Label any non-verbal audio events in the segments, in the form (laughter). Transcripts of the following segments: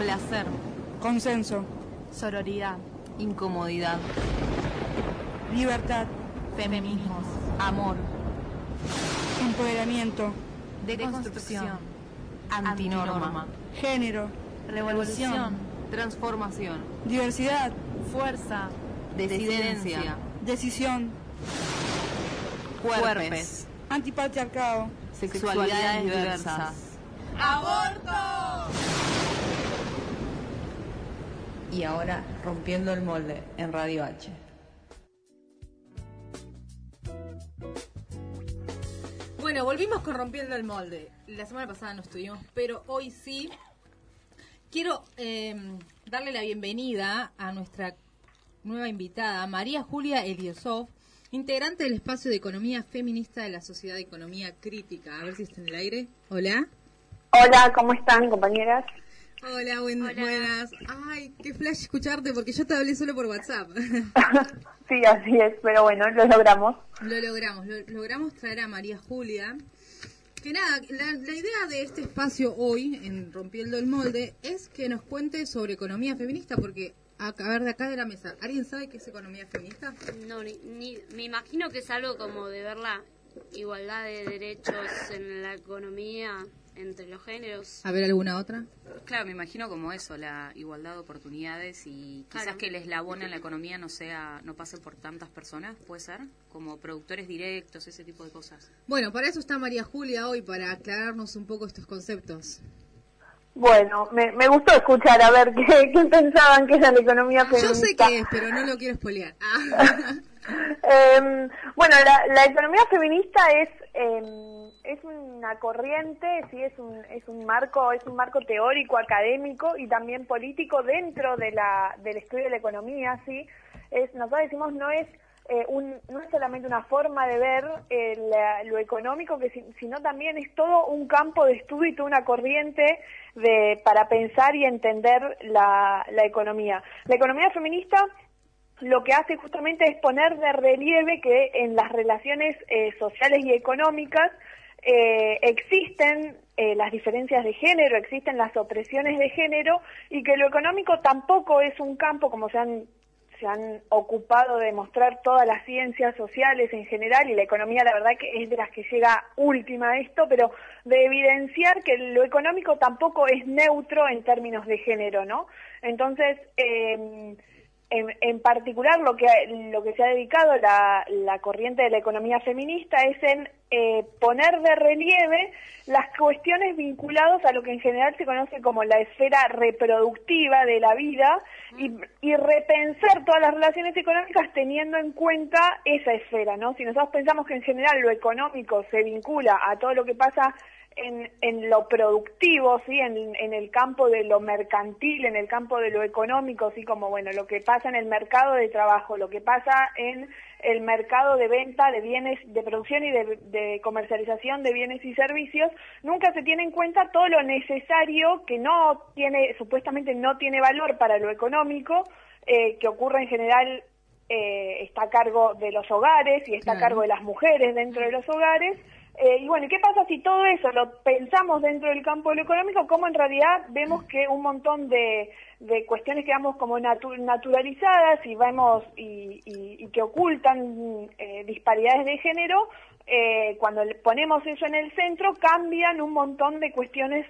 placer, consenso, sororidad, incomodidad, libertad, feminismos, amor, empoderamiento, deconstrucción, antinorma, género, revolución, transformación, diversidad, fuerza, disidencia, decisión, cuerpes, antipatriarcado, sexualidades diversas. ¡Aborto! Y ahora rompiendo el molde en Radio H. Bueno, volvimos con Rompiendo el Molde. La semana pasada no estuvimos, pero hoy sí. Quiero eh, darle la bienvenida a nuestra nueva invitada, María Julia Eliosov, integrante del espacio de economía feminista de la Sociedad de Economía Crítica. A ver si está en el aire. Hola. Hola, ¿cómo están, compañeras? Hola, buen- buenas. Ay, qué flash escucharte porque yo te hablé solo por WhatsApp. (laughs) sí, así es, pero bueno, lo logramos. Lo logramos, lo- logramos traer a María Julia. Que nada, la, la idea de este espacio hoy, en Rompiendo el Molde, es que nos cuente sobre economía feminista, porque, a, a ver, de acá de la mesa, ¿alguien sabe qué es economía feminista? No, ni, ni- me imagino que es algo como de ver la igualdad de derechos en la economía entre los géneros. A ver, ¿alguna otra? Claro, me imagino como eso, la igualdad de oportunidades y quizás Claro. que el eslabón en la economía no sea, no pase por tantas personas, puede ser, como productores directos, ese tipo de cosas. Bueno, para eso está María Julia hoy, para aclararnos un poco estos conceptos. Bueno, me, me gustó escuchar a ver (laughs) qué, qué pensaban que era la economía feminista. Yo sé qué es, pero no lo quiero spoilear. Ah. (laughs) Em, bueno, la, la economía feminista es em, es una corriente, sí, es un es un marco es un marco teórico, académico y también político dentro de la del estudio de la economía, sí. Es nosotros decimos no es eh, un, no es solamente una forma de ver eh, la- lo económico, que si- sino también es todo un campo de estudio y toda una corriente de, para pensar y entender la, la economía. La economía feminista lo que hace justamente es poner de relieve que en las relaciones eh, sociales y económicas eh, existen eh, las diferencias de género, existen las opresiones de género y que lo económico tampoco es un campo como se han se han ocupado de mostrar todas las ciencias sociales en general y la economía la verdad que es de las que llega última esto, pero de evidenciar que lo económico tampoco es neutro en términos de género, ¿no? Entonces, en, particular lo que se ha dedicado la, la corriente de la economía feminista es en eh, poner de relieve las cuestiones vinculadas a lo que en general se conoce como la esfera reproductiva de la vida y, y repensar todas las relaciones económicas teniendo en cuenta esa esfera, ¿no? Si nosotros pensamos que en general lo económico se vincula a todo lo que pasa en, en lo productivo, sí, en, en el campo de lo mercantil, en el campo de lo económico, sí, como bueno, lo que pasa en el mercado de trabajo, lo que pasa en el mercado de venta de bienes, de producción y de, de comercialización de bienes y servicios, nunca se tiene en cuenta todo lo necesario que no tiene, supuestamente no tiene valor para lo económico, eh, que ocurre en general eh, está a cargo de los hogares y está a cargo de las mujeres dentro de los hogares. Eh, y bueno, ¿y ¿qué pasa si todo eso lo pensamos dentro del campo de lo económico? Como en realidad vemos que un montón de, cuestiones que vamos como natu- naturalizadas y vemos y, y- que ocultan eh, disparidades de género, eh, cuando ponemos eso en el centro cambian un montón de cuestiones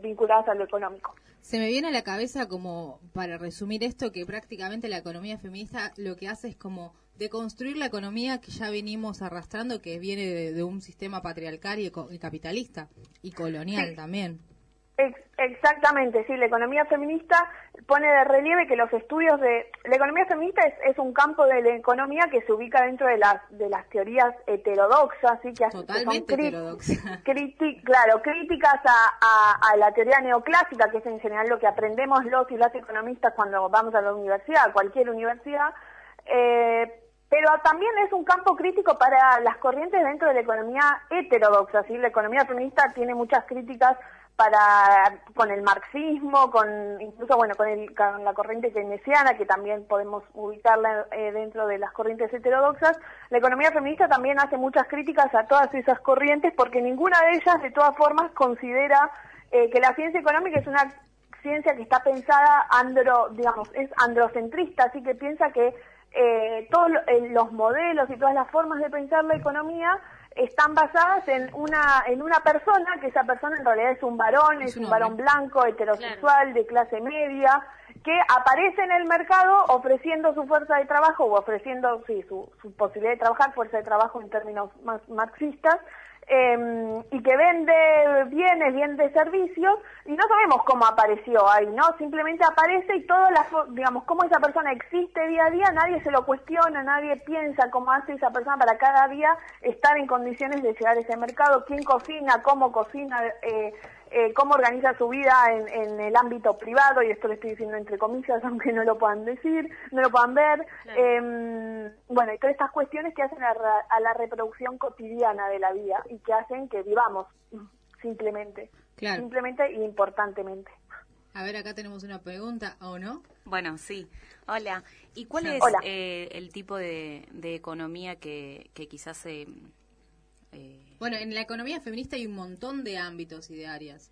vinculadas a lo económico. Se me viene a la cabeza como, para resumir esto, que prácticamente la economía feminista lo que hace es como deconstruir la economía que ya venimos arrastrando, que viene de, de un sistema patriarcal y, eco- y capitalista, y colonial Sí. también. Ex- Exactamente, sí, la economía feminista pone de relieve que los estudios de... La economía feminista es, es un campo de la economía que se ubica dentro de las, de las teorías heterodoxas, ¿sí? que, hace- que son Totalmente (laughs) criti- claro, críticas a, a- a la teoría neoclásica, que es en general lo que aprendemos los y las economistas cuando vamos a la universidad, a cualquier universidad, eh, pero también es un campo crítico para las corrientes dentro de la economía heterodoxa, ¿sí? La economía feminista tiene muchas críticas para con el marxismo, con incluso bueno con, la corriente keynesiana que también podemos ubicarla eh, dentro de las corrientes heterodoxas. La economía feminista también hace muchas críticas a todas esas corrientes porque ninguna de ellas de todas formas considera eh, que la ciencia económica es una ciencia que está pensada andro, digamos, es androcentrista, así que piensa que eh, todos eh, los modelos y todas las formas de pensar la economía están basadas en una en una persona, que esa persona en realidad es un varón, es, un un varón blanco, heterosexual, de clase media, que aparece en el mercado ofreciendo su fuerza de trabajo o ofreciendo sí, su, su posibilidad de trabajar, fuerza de trabajo en términos más marxistas, eh, y que vende bienes, vende servicios, y no cómo apareció ahí, ¿no? Simplemente aparece y todo, la, fo- digamos, cómo esa persona existe día a día, nadie se lo cuestiona, nadie piensa cómo hace esa persona para cada día estar en condiciones de llegar a ese mercado, quién cocina, cómo cocina, eh, eh, cómo organiza su vida en, en el ámbito privado, y esto lo estoy diciendo entre comillas, (laughs) aunque no lo puedan decir, no lo puedan ver. Eh, bueno, y todas estas cuestiones que hacen a, a la reproducción cotidiana de la vida y que hacen que vivamos simplemente, Claro. simplemente e importantemente. A ver, acá tenemos una pregunta, ¿o no? Bueno, sí. Hola. ¿Y cuál Sí. es eh, el tipo de, de economía que, que quizás se... eh, Bueno, en la economía feminista hay un montón de ámbitos y de áreas.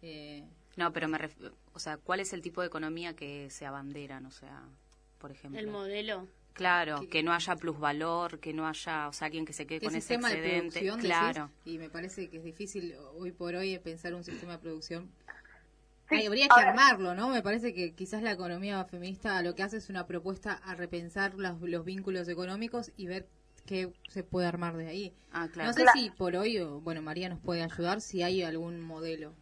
Eh, no, pero me ref- O sea, ¿cuál es el tipo de economía que se abanderan? O sea, por ejemplo... El modelo. Claro, que no haya plusvalor, que no haya, o sea, alguien que se quede ¿Qué con ese sistema de excedente. producción claro. decís? Y me parece que es difícil hoy por hoy pensar un sistema de producción. Sí, Ay, habría que armarlo, ¿no? Me parece que quizás la economía feminista lo que hace es una propuesta a repensar los, los vínculos económicos y ver qué se puede armar de ahí. Ah, claro. No sé Claro. si por hoy, o, bueno, María nos puede ayudar, si hay algún modelo.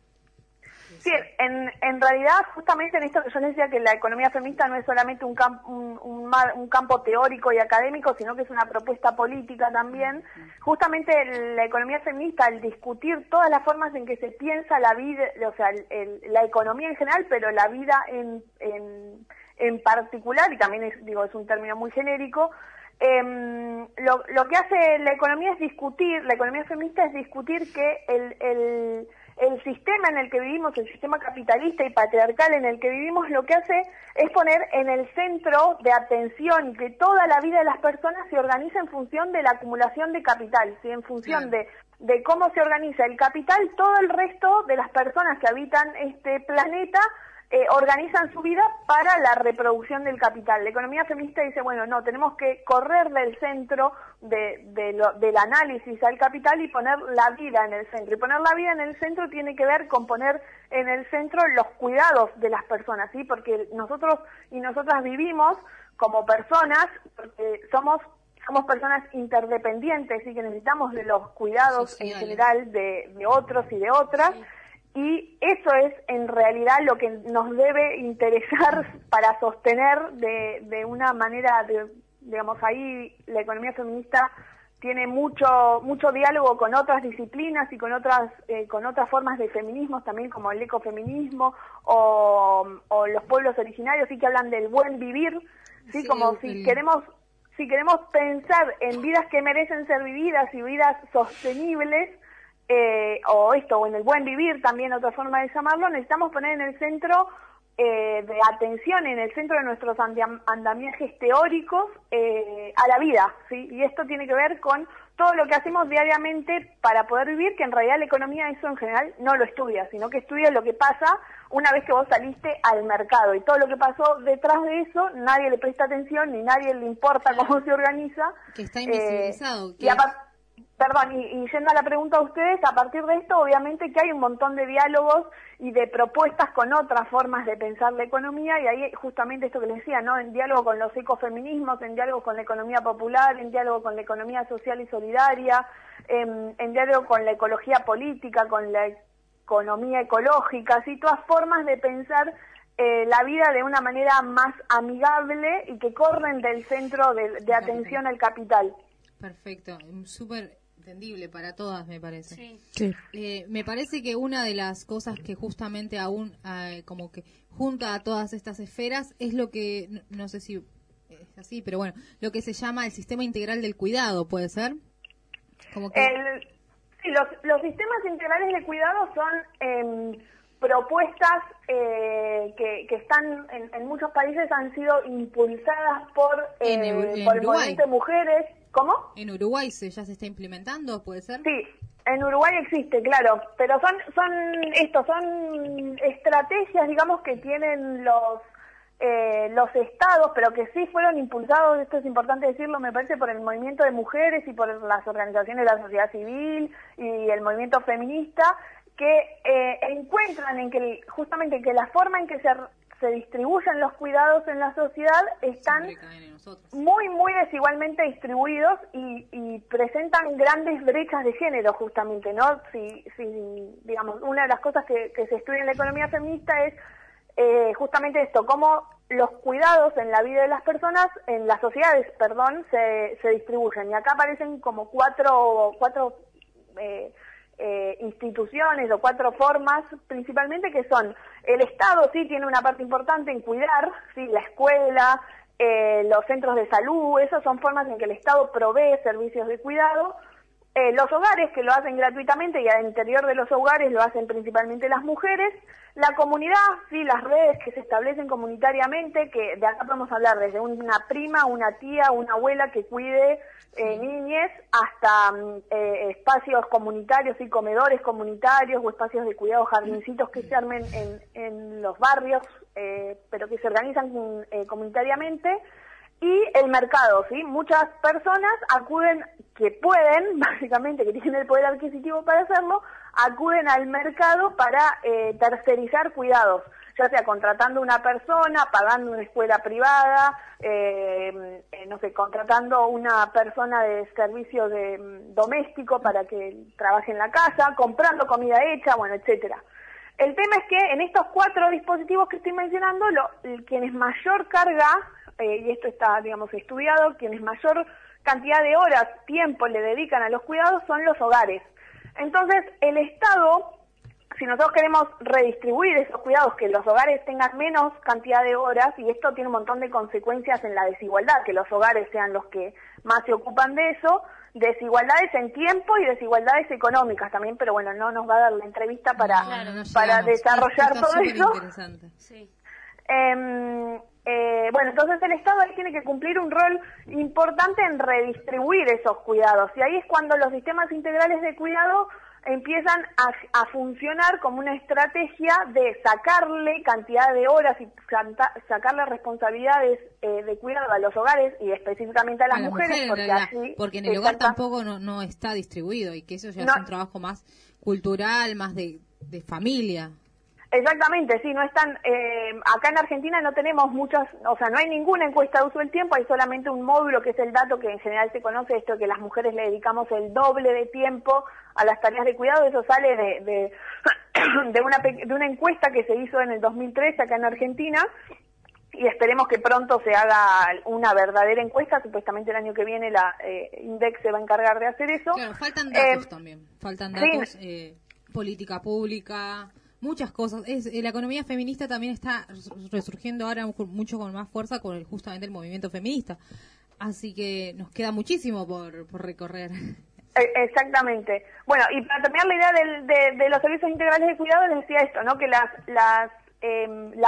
Sí, en, en realidad, justamente en esto que yo les decía, que la economía feminista no es solamente un, cam- un, un mar- un campo teórico y académico, sino que es una propuesta política también. Justamente la economía feminista, al discutir todas las formas en que se piensa la vida, o sea, el- el- la economía en general, pero la vida en, en, en particular, y también es, digo, es un término muy genérico, em, lo, lo que hace la economía es discutir, la economía feminista es discutir que el, el, el sistema en el que vivimos, el sistema capitalista y patriarcal en el que vivimos, lo que hace es poner en el centro de atención que toda la vida de las personas se organiza en función de la acumulación de capital, ¿sí? en función de, de cómo se organiza el capital, todo el resto de las personas que habitan este planeta eh, organizan su vida para la reproducción del capital. La economía feminista dice, bueno, no, tenemos que correr del centro de, de lo- del análisis al capital y poner la vida en el centro. Y poner la vida en el centro tiene que ver con poner en el centro los cuidados de las personas, ¿sí? Porque nosotros y nosotras vivimos como personas, porque somos somos personas interdependientes y que necesitamos de los cuidados en general de, de otros y de otras. Y eso es en realidad lo que nos debe interesar para sostener de, de una manera, de, digamos, ahí la economía feminista tiene mucho mucho diálogo con otras disciplinas y con otras eh, con otras formas de feminismos también como el ecofeminismo o, o los pueblos originarios sí que hablan del buen vivir sí, Sí, como si queremos si queremos pensar en vidas que merecen ser vividas y vidas sostenibles eh, o esto, o en el buen vivir, también otra forma de llamarlo, necesitamos poner en el centro eh, de atención, en el centro de nuestros andam- andamiajes teóricos eh, a la vida, ¿sí? Y esto tiene que ver con todo lo que hacemos diariamente para poder vivir, que en realidad la economía eso en general no lo estudia, sino que estudia lo que pasa una vez que vos saliste al mercado y todo lo que pasó detrás de eso nadie le presta atención ni nadie le importa cómo se organiza. Que está Eh, invisibilizado. y que- apar- Perdón, y, y yendo a la pregunta a ustedes, a partir de esto, obviamente que hay un montón de diálogos y de propuestas con otras formas de pensar la economía, y ahí justamente esto que les decía, ¿no? En diálogo con los ecofeminismos, en diálogo con la economía popular, en diálogo con la economía social y solidaria, en, en diálogo con la ecología política, con la economía ecológica, así todas formas de pensar eh, la vida de una manera más amigable y que corren del centro de, de atención al capital. Perfecto, súper entendible para todas, me parece. Sí. Sí. Eh, me parece que una de las cosas que justamente aún eh, como que junta a todas estas esferas es lo que, no, no sé si es así, pero bueno, lo que se llama el sistema integral del cuidado, ¿puede ser? Como que... El- sí, los, los sistemas integrales de cuidado son em, propuestas eh, que, que están en, en muchos países han sido impulsadas por, eh, Eu- en por el Uruguay. movimiento de mujeres. ¿Cómo? En Uruguay se, ya se está implementando, ¿puede ser? Sí, En Uruguay existe, claro, pero son son esto, son estrategias, digamos, que tienen los eh, los estados, pero que sí fueron impulsados, esto es importante decirlo, me parece, por el movimiento de mujeres y por las organizaciones de la sociedad civil y el movimiento feminista, que eh, encuentran en que justamente que la forma en que se, se distribuyen los cuidados en la sociedad están muy, muy desigualmente distribuidos y, y presentan grandes brechas de género, justamente, ¿no? Si, si digamos, una de las cosas que, que se estudia en la economía feminista es eh, justamente esto, cómo los cuidados en la vida de las personas, en las sociedades, perdón, se, se distribuyen. Y acá aparecen como cuatro, cuatro eh, eh, instituciones o cuatro formas principalmente que son el Estado sí tiene una parte importante en cuidar, sí, la escuela, eh, los centros de salud, esas son formas en que el Estado provee servicios de cuidado. Eh, los hogares que lo hacen gratuitamente y al interior de los hogares lo hacen principalmente las mujeres. La comunidad, sí, las redes que se establecen comunitariamente, que de acá podemos hablar desde una prima, una tía, una abuela que cuide eh, niñez, hasta mm, eh, espacios comunitarios y comedores comunitarios o espacios de cuidado, jardincitos que se armen en, en los barrios, eh, pero que se organizan mm, comunitariamente y el mercado, ¿sí? Muchas personas acuden, que pueden, (laughs) básicamente, que tienen el poder adquisitivo para hacerlo, acuden al mercado para eh, tercerizar cuidados, ya sea contratando una persona, pagando una escuela privada, eh, eh, no sé, contratando una persona de servicio de, mm, doméstico para que trabaje en la casa, comprando comida hecha, bueno, etcétera. El tema es que en estos cuatro dispositivos que estoy mencionando, lo, quienes mayor carga, eh, y esto está, digamos, estudiado, quienes mayor cantidad de horas, tiempo le dedican a los cuidados son los hogares. Entonces, el Estado, si nosotros queremos redistribuir esos cuidados, que los hogares tengan menos cantidad de horas, y esto tiene un montón de consecuencias en la desigualdad, que los hogares sean los que más se ocupan de eso, desigualdades en tiempo y desigualdades económicas también, pero bueno, no nos va a dar la entrevista para, no para llegamos. desarrollar Está todo eso. interesante. Sí. Em, eh, bueno, entonces el Estado ahí tiene que cumplir un rol importante en redistribuir esos cuidados. Y ahí es cuando los sistemas integrales de cuidado empiezan a, a funcionar como una estrategia de sacarle cantidad de horas y sacarle responsabilidades eh, de cuidado a los hogares y específicamente a las A las mujeres, mujeres, en porque realidad, así porque en el hogar tampoco no, no está distribuido y que eso ya No. es un trabajo más cultural, más de, de familia. Exactamente, sí, no están, eh, acá en Argentina no tenemos muchas, o sea, no hay ninguna encuesta de uso del tiempo, hay solamente un módulo que es el dato que en general se conoce, esto que las mujeres le dedicamos el doble de tiempo a las tareas de cuidado, eso sale de, de, (coughs) de una, de una encuesta que se hizo en el 2013 acá en Argentina, y esperemos que pronto se haga una verdadera encuesta, supuestamente el año que viene la eh, INDEX se va a encargar de hacer eso. Claro, faltan datos Eh, también. Faltan sí. datos, eh, política pública, muchas cosas. Es, eh, la economía feminista también está res- resurgiendo ahora mu- mucho con más fuerza con el, justamente el movimiento feminista. Así que nos queda muchísimo por, por recorrer. (laughs) Eh, Exactamente. Bueno, y para terminar la idea del- de, de los servicios integrales de cuidado, les decía esto, ¿no? Que las, las,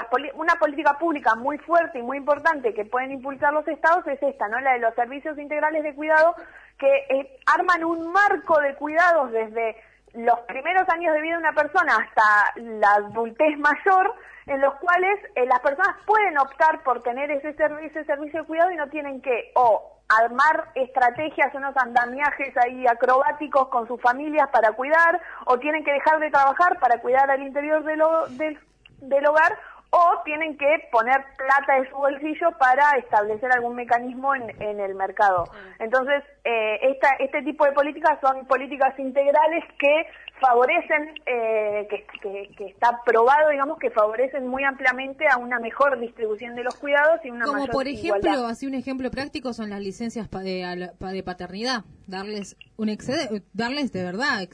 poli- una política pública muy fuerte y muy importante que pueden impulsar los estados es esta, ¿no? La de los servicios integrales de cuidado que eh, arman un marco de cuidados desde los primeros años de vida de una persona hasta la adultez mayor, en los cuales eh, las personas pueden optar por tener ese, servi- ese servicio de cuidado y no tienen que o armar estrategias, unos andamiajes ahí acrobáticos con sus familias para cuidar, o tienen que dejar de trabajar para cuidar al interior del hogar, o tienen que poner plata de su bolsillo para establecer algún mecanismo en, en el mercado. Entonces, eh, esta, este tipo de políticas son políticas integrales que favorecen, eh, que, que- que está probado, digamos, que favorecen muy ampliamente a una mejor distribución de los cuidados y una Como mayor por ejemplo, igualdad. así un ejemplo práctico son las licencias pa- de, de paternidad. Darles un excede, darles de verdad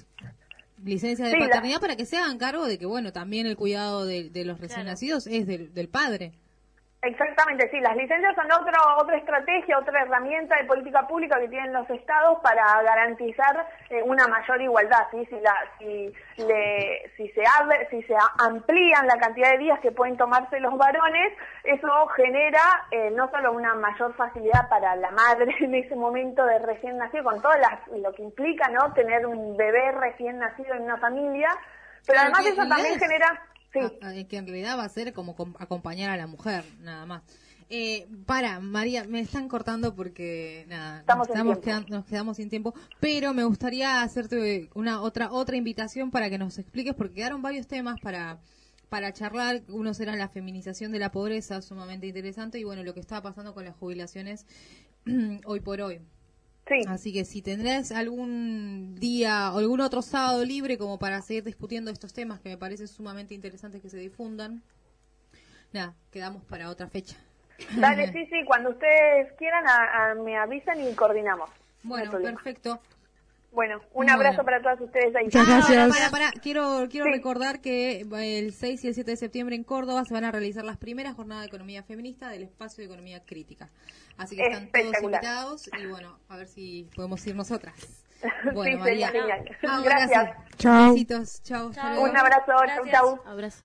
licencia de Sí, la- paternidad para que se hagan cargo de que, bueno, también el cuidado de, de los recién nacidos es del, del padre. Exactamente, sí, las licencias son otro, otra estrategia, otra herramienta de política pública que tienen los estados para garantizar eh, una mayor igualdad, ¿sí? Si, la, si, le, si, se abre, si se amplían la cantidad de días que pueden tomarse los varones, eso genera eh, no solo una mayor facilidad para la madre (laughs) en ese momento de recién nacido, con todo las, lo que implica, ¿no? Tener un bebé recién nacido en una familia, pero además eso también genera... Sí. Ah, ah, que en realidad va a ser como com- acompañar a la mujer, nada más. Eh, para, María, me están cortando porque nada, Estamos nos, quedamos sin tiempo, pero me gustaría hacerte una otra otra invitación para que nos expliques porque quedaron varios temas para para charlar, unos eran la feminización de la pobreza, sumamente interesante y bueno, lo que estaba pasando con las jubilaciones (clears throat) hoy por hoy. Sí. Así que si tendrás algún día o algún otro sábado libre como para seguir discutiendo estos temas que me parece sumamente interesantes que se difundan, nada, quedamos para otra fecha. Dale, sí, sí, cuando ustedes quieran a- a- me avisan y coordinamos. Bueno, perfecto. Bueno, un Bueno. abrazo para todas ustedes ahí. Muchas Ah, gracias. Para, para, para. Quiero, quiero Sí. recordar que el 6 y el 7 de septiembre en Córdoba se van a realizar las primeras jornadas de economía feminista del espacio de economía crítica. Así que están todos invitados y bueno, a ver si podemos ir nosotras. (laughs) Sí, Bueno, sería María. genial. Ah, Gracias. Chao. Besitos. Chao. Un abrazo, chau, chau. Abrazo.